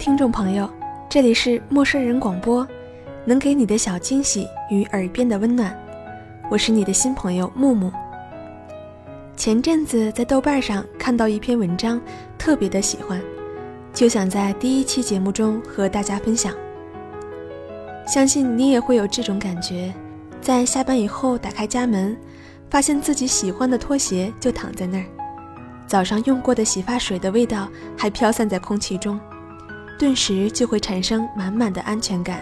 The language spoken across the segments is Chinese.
听众朋友，这里是陌生人广播，能给你的小惊喜与耳边的温暖，我是你的新朋友木木。前阵子在豆瓣上看到一篇文章，特别的喜欢，就想在第一期节目中和大家分享。相信你也会有这种感觉，在下班以后打开家门，发现自己喜欢的拖鞋就躺在那儿，早上用过的洗发水的味道还飘散在空气中。顿时就会产生满满的安全感。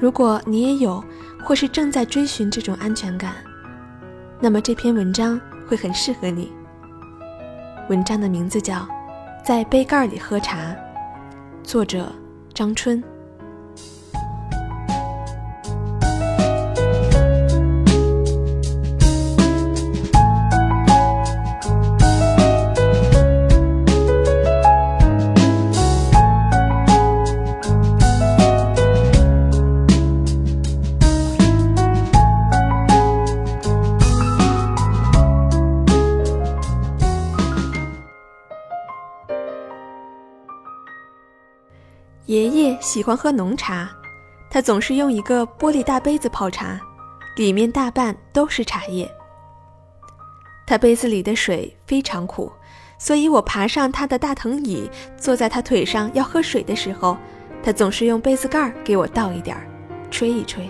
如果你也有，或是正在追寻这种安全感，那么这篇文章会很适合你。文章的名字叫《在杯盖里喝茶》，作者张春。喜欢喝浓茶，他总是用一个玻璃大杯子泡茶，里面大半都是茶叶。他杯子里的水非常苦，所以我爬上他的大藤椅，坐在他腿上要喝水的时候，他总是用杯子盖给我倒一点儿，吹一吹。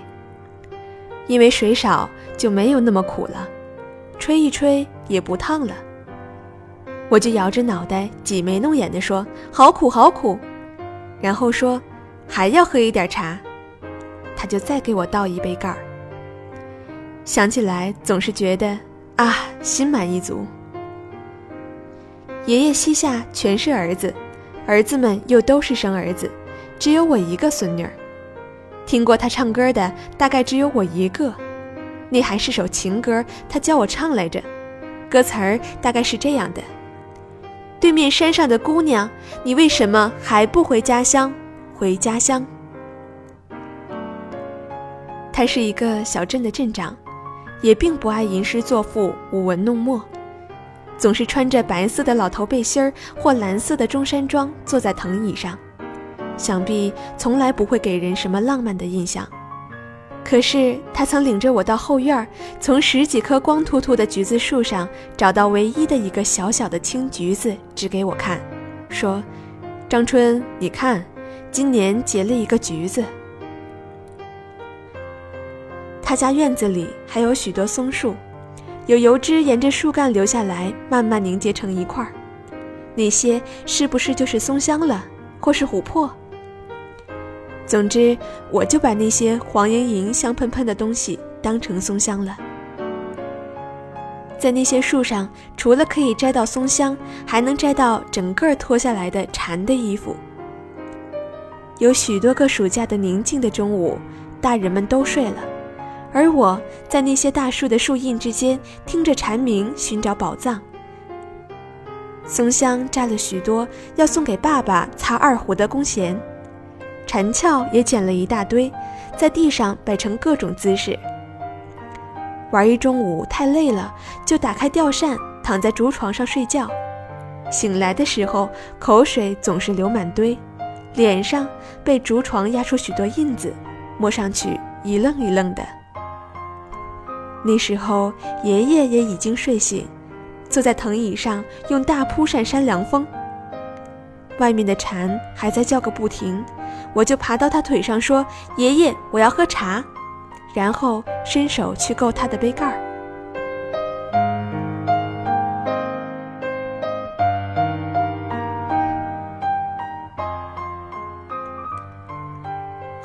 因为水少，就没有那么苦了，吹一吹也不烫了。我就摇着脑袋，挤眉弄眼地说：“好苦，好苦。”然后说：“还要喝一点茶。”他就再给我倒一杯盖儿。想起来总是觉得啊，心满意足。爷爷膝下全是儿子，儿子们又都是生儿子，只有我一个孙女儿。听过他唱歌的大概只有我一个，那还是首情歌，他教我唱来着。歌词儿大概是这样的。对面山上的姑娘，你为什么还不回家乡？回家乡。他是一个小镇的镇长，也并不爱吟诗作赋、舞文弄墨，总是穿着白色的老头背心儿或蓝色的中山装坐在藤椅上，想必从来不会给人什么浪漫的印象。可是他曾领着我到后院儿，从十几棵光秃秃的橘子树上找到唯一的一个小小的青橘子，指给我看，说：“张春，你看，今年结了一个橘子。”他家院子里还有许多松树，有油脂沿着树干流下来，慢慢凝结成一块儿。那些是不是就是松香了，或是琥珀？总之，我就把那些黄莹莹、香喷喷的东西当成松香了。在那些树上，除了可以摘到松香，还能摘到整个脱下来的蝉的衣服。有许多个暑假的宁静的中午，大人们都睡了，而我在那些大树的树荫之间，听着蝉鸣，寻找宝藏。松香摘了许多，要送给爸爸擦二胡的弓弦。蝉鞘也捡了一大堆，在地上摆成各种姿势。玩一中午太累了，就打开吊扇，躺在竹床上睡觉。醒来的时候，口水总是流满堆，脸上被竹床压出许多印子，摸上去一愣一愣的。那时候爷爷也已经睡醒，坐在藤椅上用大蒲扇扇凉风。外面的蝉还在叫个不停。我就爬到他腿上说：“爷爷，我要喝茶。”然后伸手去够他的杯盖儿。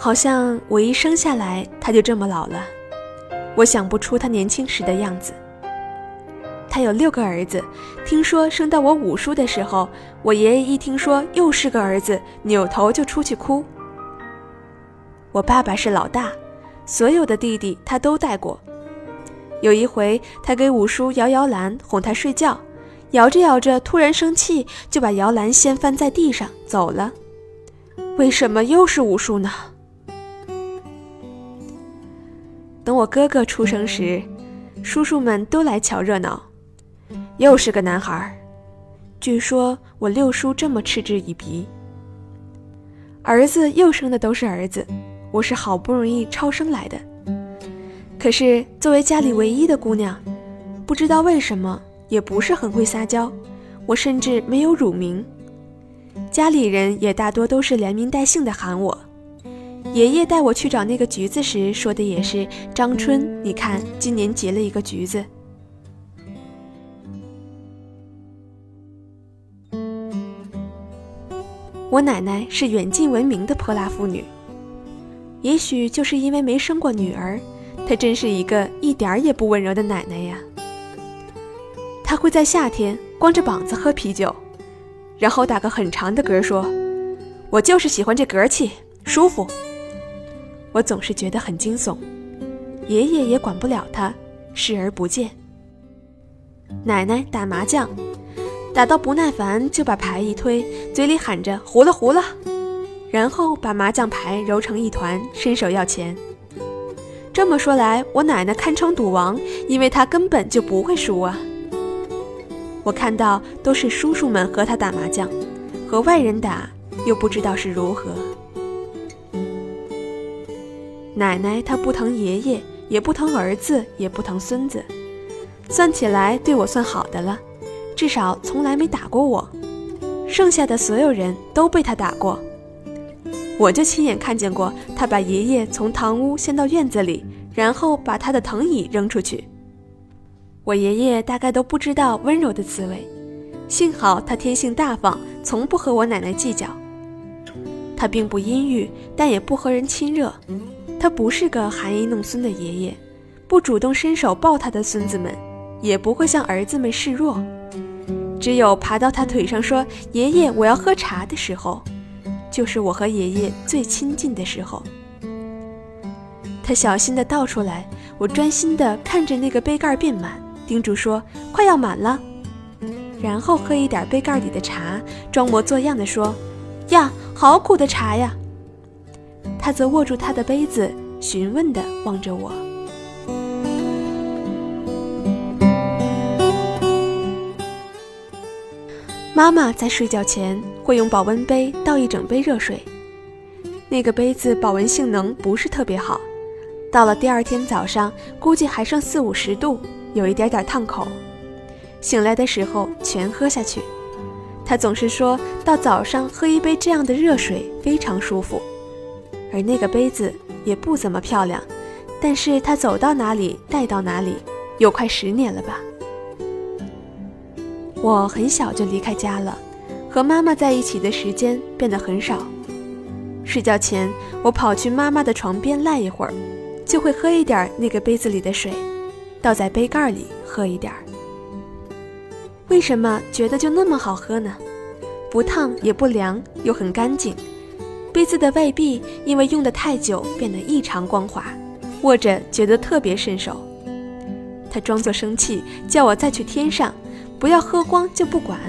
好像我一生下来他就这么老了，我想不出他年轻时的样子。他有六个儿子，听说生到我五叔的时候，我爷爷一听说又是个儿子，扭头就出去哭。我爸爸是老大，所有的弟弟他都带过。有一回，他给五叔摇摇篮哄他睡觉，摇着摇着突然生气，就把摇篮掀翻在地上走了。为什么又是五叔呢？我哥哥出生时，叔叔们都来瞧热闹。又是个男孩，据说我六叔这么嗤之以鼻。儿子又生的都是儿子，我是好不容易超生来的。可是作为家里唯一的姑娘，不知道为什么也不是很会撒娇，我甚至没有乳名。家里人也大多都是连名带姓的喊我。爷爷带我去找那个橘子时说的也是张春，你看今年结了一个橘子。我奶奶是远近闻名的泼辣妇女，也许就是因为没生过女儿，她真是一个一点儿也不温柔的奶奶呀。她会在夏天光着膀子喝啤酒，然后打个很长的嗝说：“我就是喜欢这嗝气，舒服。”我总是觉得很惊悚，爷爷也管不了他，视而不见。奶奶打麻将。打到不耐烦，就把牌一推，嘴里喊着“糊了糊了”，然后把麻将牌揉成一团，伸手要钱。这么说来，我奶奶堪称赌王，因为她根本就不会输啊。我看到都是叔叔们和她打麻将，和外人打又不知道是如何。奶奶她不疼爷爷，也不疼儿子，也不疼孙子，算起来对我算好的了。至少从来没打过我，剩下的所有人都被他打过。我就亲眼看见过他把爷爷从堂屋掀到院子里，然后把他的藤椅扔出去。我爷爷大概都不知道温柔的滋味，幸好他天性大方，从不和我奶奶计较。他并不阴郁，但也不和人亲热。他不是个含饴弄孙的爷爷，不主动伸手抱他的孙子们，也不会向儿子们示弱。只有爬到他腿上说“爷爷，我要喝茶”的时候，就是我和爷爷最亲近的时候。他小心地倒出来，我专心地看着那个杯盖变满，叮嘱说：“快要满了。”然后喝一点杯盖里的茶，装模作样地说：“呀，好苦的茶呀！”他则握住他的杯子，询问地望着我。妈妈在睡觉前会用保温杯倒一整杯热水，那个杯子保温性能不是特别好，到了第二天早上估计还剩四五十度，有一点点烫口。醒来的时候全喝下去。她总是说到早上喝一杯这样的热水非常舒服，而那个杯子也不怎么漂亮，但是它走到哪里带到哪里，有快十年了吧。我很小就离开家了，和妈妈在一起的时间变得很少。睡觉前，我跑去妈妈的床边赖一会儿，就会喝一点那个杯子里的水，倒在杯盖里喝一点儿。为什么觉得就那么好喝呢？不烫也不凉，又很干净。杯子的外壁因为用的太久变得异常光滑，握着觉得特别顺手。他装作生气，叫我再去添上。不要喝光就不管。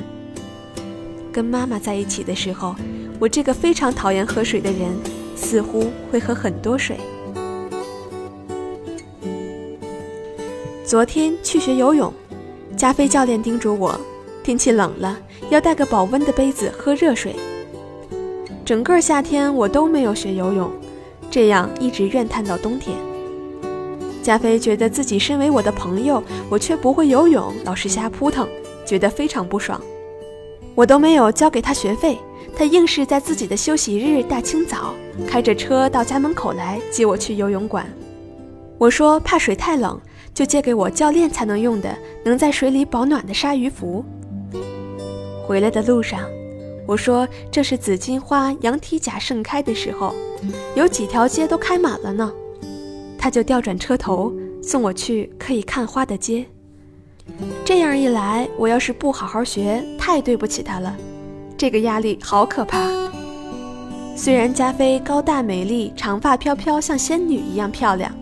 跟妈妈在一起的时候，我这个非常讨厌喝水的人，似乎会喝很多水。昨天去学游泳，加菲教练叮嘱我，天气冷了要带个保温的杯子喝热水。整个夏天我都没有学游泳，这样一直怨叹到冬天。加菲觉得自己身为我的朋友，我却不会游泳，老是瞎扑腾。觉得非常不爽，我都没有交给他学费，他硬是在自己的休息日大清早开着车到家门口来接我去游泳馆。我说怕水太冷，就借给我教练才能用的能在水里保暖的鲨鱼服。回来的路上，我说这是紫荆花羊蹄甲盛开的时候，有几条街都开满了呢。他就调转车头送我去可以看花的街。这样一来，我要是不好好学，太对不起他了。这个压力好可怕。虽然加菲高大美丽，长发飘飘，像仙女一样漂亮，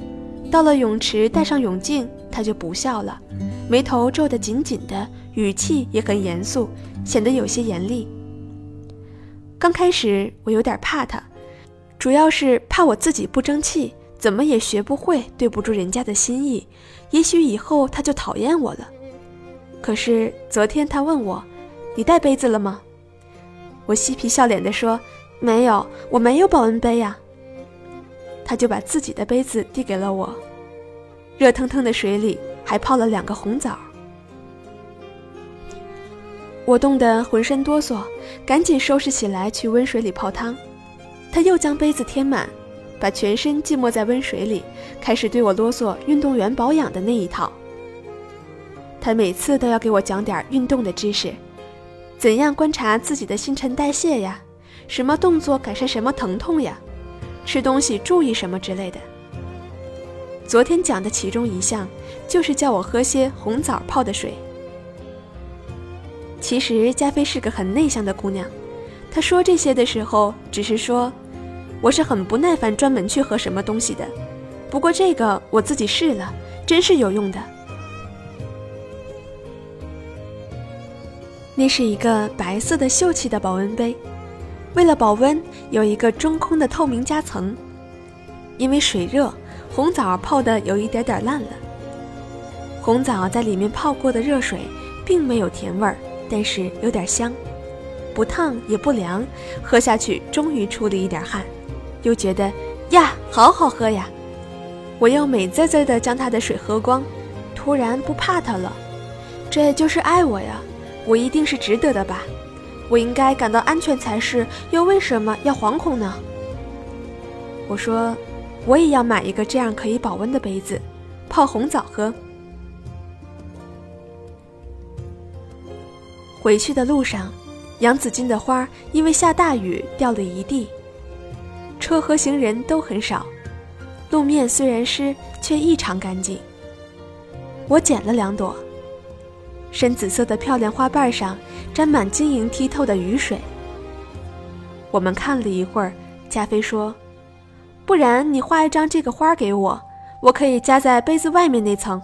到了泳池戴上泳镜，他就不笑了，眉头皱得紧紧的，语气也很严肃，显得有些严厉。刚开始我有点怕他，主要是怕我自己不争气。怎么也学不会，对不住人家的心意，也许以后他就讨厌我了。可是昨天他问我：“你带杯子了吗？”我嬉皮笑脸地说：“没有，我没有保温杯呀。”他就把自己的杯子递给了我，热腾腾的水里还泡了两个红枣。我冻得浑身哆嗦，赶紧收拾起来去温水里泡汤。他又将杯子添满。把全身浸没在温水里，开始对我啰嗦运动员保养的那一套。他每次都要给我讲点运动的知识，怎样观察自己的新陈代谢呀？什么动作改善什么疼痛呀？吃东西注意什么之类的。昨天讲的其中一项，就是叫我喝些红枣泡的水。其实加菲是个很内向的姑娘，她说这些的时候，只是说。我是很不耐烦，专门去喝什么东西的。不过这个我自己试了，真是有用的。那是一个白色的秀气的保温杯，为了保温，有一个中空的透明夹层。因为水热，红枣泡的有一点点烂了。红枣在里面泡过的热水，并没有甜味儿，但是有点香，不烫也不凉，喝下去终于出了一点汗。又觉得呀，好好喝呀！我又美滋滋的将他的水喝光，突然不怕他了。这就是爱我呀！我一定是值得的吧？我应该感到安全才是，又为什么要惶恐呢？我说，我也要买一个这样可以保温的杯子，泡红枣喝。回去的路上，洋紫荆的花因为下大雨掉了一地。车和行人都很少，路面虽然湿，却异常干净。我捡了两朵，深紫色的漂亮花瓣上沾满晶莹剔透的雨水。我们看了一会儿，加菲说：“不然你画一张这个花给我，我可以夹在杯子外面那层。”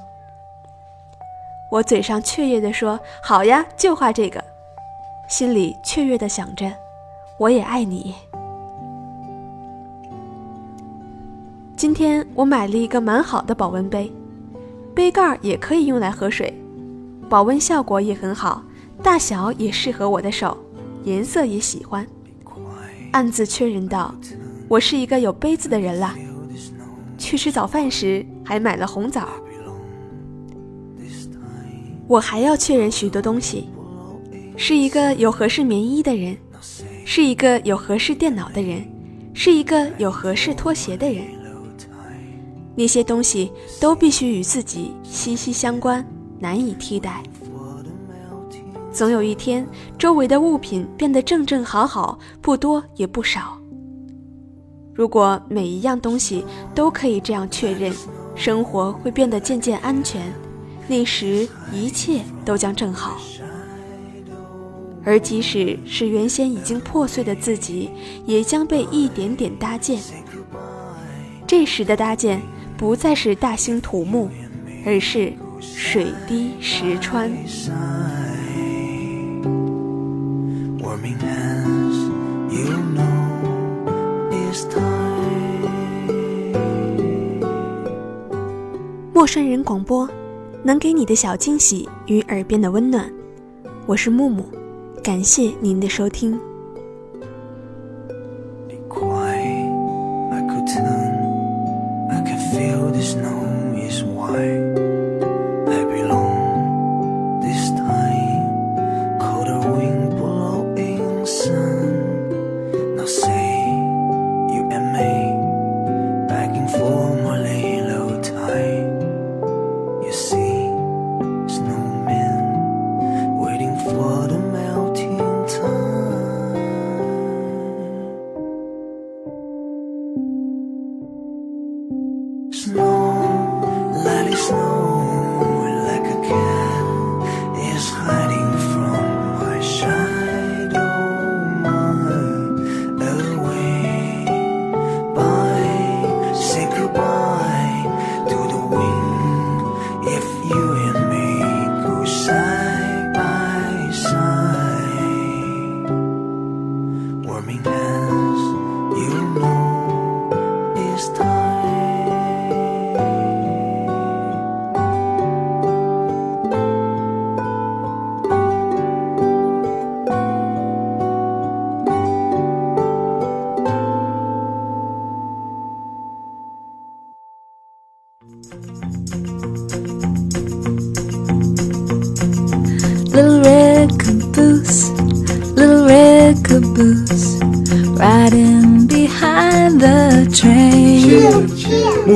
我嘴上雀跃地说：“好呀，就画这个。”心里雀跃地想着：“我也爱你。”今天我买了一个蛮好的保温杯，杯盖也可以用来喝水，保温效果也很好，大小也适合我的手，颜色也喜欢。暗自确认道：“我是一个有杯子的人了。”去吃早饭时还买了红枣。我还要确认许多东西：是一个有合适棉衣的人，是一个有合适电脑的人，是一个有合适拖鞋的人。那些东西都必须与自己息息相关，难以替代。总有一天，周围的物品变得正正好好，不多也不少。如果每一样东西都可以这样确认，生活会变得渐渐安全，那时一切都将正好。而即使是原先已经破碎的自己，也将被一点点搭建。这时的搭建。不再是大兴土木，而是水滴石穿。陌生人广播，能给你的小惊喜与耳边的温暖。我是木木，感谢您的收听。